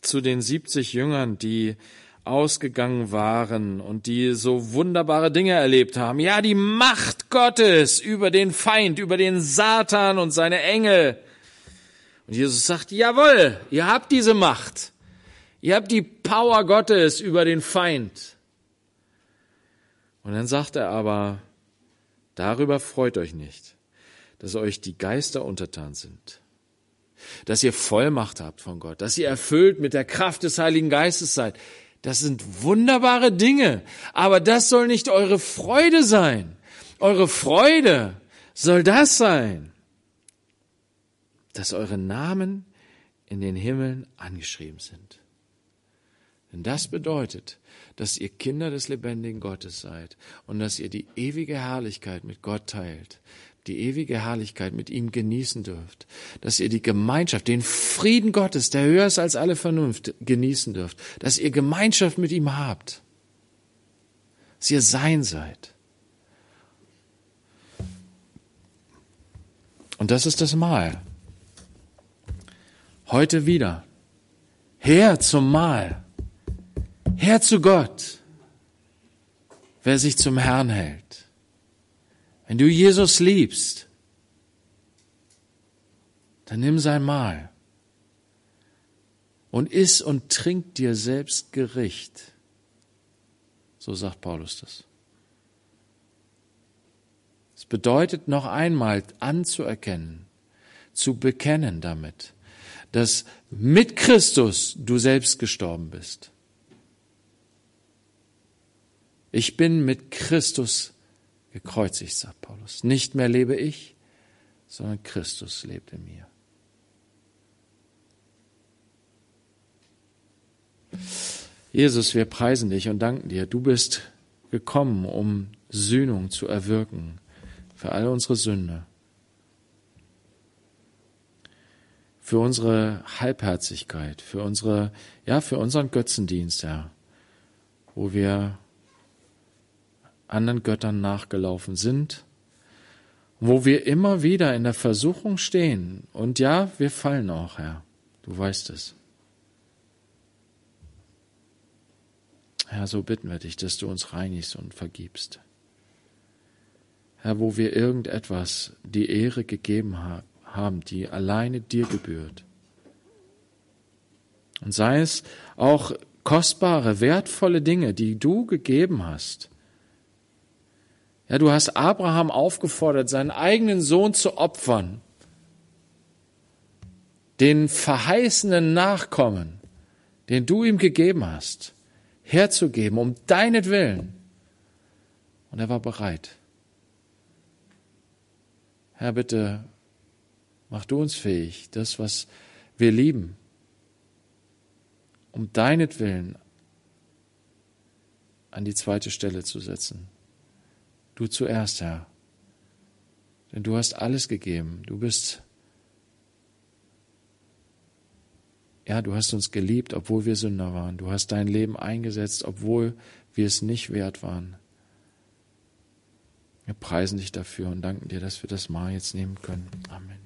zu den 70 Jüngern, die ausgegangen waren und die so wunderbare Dinge erlebt haben. Ja, die Macht Gottes über den Feind, über den Satan und seine Engel. Und Jesus sagt, jawohl, ihr habt diese Macht. Ihr habt die Power Gottes über den Feind. Und dann sagt er aber, darüber freut euch nicht, dass euch die Geister untertan sind, dass ihr Vollmacht habt von Gott, dass ihr erfüllt mit der Kraft des Heiligen Geistes seid. Das sind wunderbare Dinge, aber das soll nicht eure Freude sein. Eure Freude soll das sein, dass eure Namen in den Himmeln angeschrieben sind. Denn das bedeutet, dass ihr Kinder des lebendigen Gottes seid und dass ihr die ewige Herrlichkeit mit Gott teilt, die ewige Herrlichkeit mit ihm genießen dürft, dass ihr die Gemeinschaft, den Frieden Gottes, der höher ist als alle Vernunft, genießen dürft, dass ihr Gemeinschaft mit ihm habt, dass ihr sein seid. Und das ist das Mahl. Heute wieder. Her zum Mahl. Her zu Gott. Wer sich zum Herrn hält. Wenn du Jesus liebst, dann nimm sein Mahl und iss und trink dir selbst Gericht. So sagt Paulus das. Es bedeutet noch einmal anzuerkennen, zu bekennen damit, dass mit Christus du selbst gestorben bist. Ich bin mit Christus gekreuzigt, sagt Paulus. Nicht mehr lebe ich, sondern Christus lebt in mir. Jesus, wir preisen dich und danken dir. Du bist gekommen, um Sühnung zu erwirken für alle unsere Sünde. Für unsere Halbherzigkeit, für unsere, ja, für unseren Götzendienst, Herr, wo wir anderen Göttern nachgelaufen sind, wo wir immer wieder in der Versuchung stehen. Und ja, wir fallen auch, Herr. Du weißt es. Herr, so bitten wir dich, dass du uns reinigst und vergibst. Herr, wo wir irgendetwas die Ehre gegeben haben, haben, die alleine dir gebührt. Und sei es auch kostbare, wertvolle Dinge, die du gegeben hast. Ja, du hast Abraham aufgefordert, seinen eigenen Sohn zu opfern, den verheißenen Nachkommen, den du ihm gegeben hast, herzugeben, um deinetwillen. Und er war bereit. Herr, bitte Mach du uns fähig, das, was wir lieben, um deinetwillen an die zweite Stelle zu setzen. Du zuerst, Herr. Denn du hast alles gegeben. Du bist, ja, du hast uns geliebt, obwohl wir Sünder waren. Du hast dein Leben eingesetzt, obwohl wir es nicht wert waren. Wir preisen dich dafür und danken dir, dass wir das Mal jetzt nehmen können. Amen.